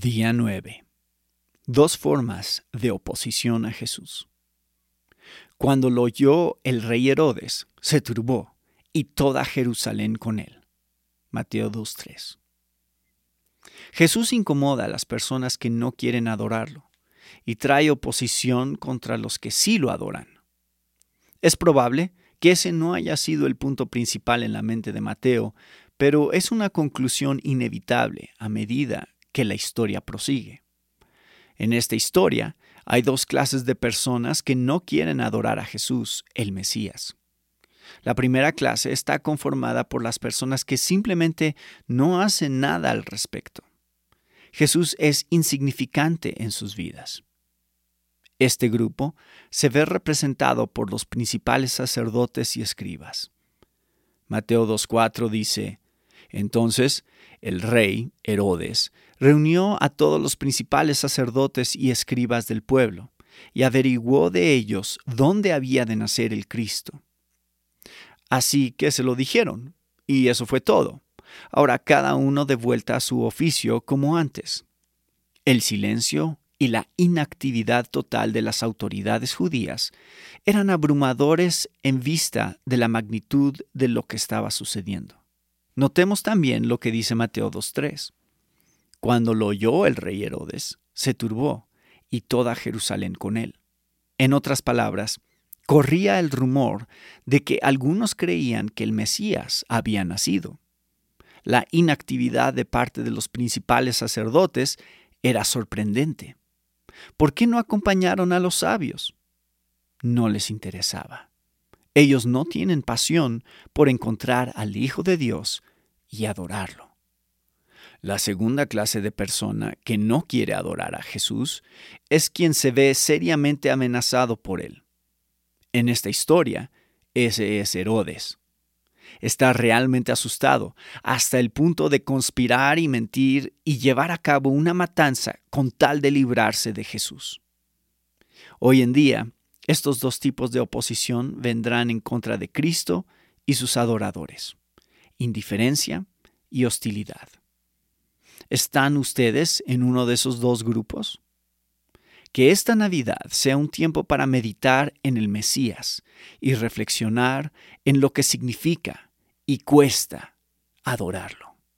Día 9. Dos formas de oposición a Jesús. Cuando lo oyó el rey Herodes, se turbó, y toda Jerusalén con él. Mateo 2.3. Jesús incomoda a las personas que no quieren adorarlo, y trae oposición contra los que sí lo adoran. Es probable que ese no haya sido el punto principal en la mente de Mateo, pero es una conclusión inevitable a medida que la historia prosigue. En esta historia hay dos clases de personas que no quieren adorar a Jesús, el Mesías. La primera clase está conformada por las personas que simplemente no hacen nada al respecto. Jesús es insignificante en sus vidas. Este grupo se ve representado por los principales sacerdotes y escribas. Mateo 2.4 dice, Entonces el rey, Herodes, reunió a todos los principales sacerdotes y escribas del pueblo, y averiguó de ellos dónde había de nacer el Cristo. Así que se lo dijeron, y eso fue todo. Ahora cada uno de vuelta a su oficio como antes. El silencio y la inactividad total de las autoridades judías eran abrumadores en vista de la magnitud de lo que estaba sucediendo. Notemos también lo que dice Mateo 2.3. Cuando lo oyó el rey Herodes, se turbó, y toda Jerusalén con él. En otras palabras, corría el rumor de que algunos creían que el Mesías había nacido. La inactividad de parte de los principales sacerdotes era sorprendente. ¿Por qué no acompañaron a los sabios? No les interesaba. Ellos no tienen pasión por encontrar al Hijo de Dios y adorarlo. La segunda clase de persona que no quiere adorar a Jesús es quien se ve seriamente amenazado por él. En esta historia, ese es Herodes. Está realmente asustado hasta el punto de conspirar y mentir y llevar a cabo una matanza con tal de librarse de Jesús. Hoy en día, estos dos tipos de oposición vendrán en contra de Cristo y sus adoradores, indiferencia y hostilidad. ¿Están ustedes en uno de esos dos grupos? Que esta Navidad sea un tiempo para meditar en el Mesías y reflexionar en lo que significa y cuesta adorarlo.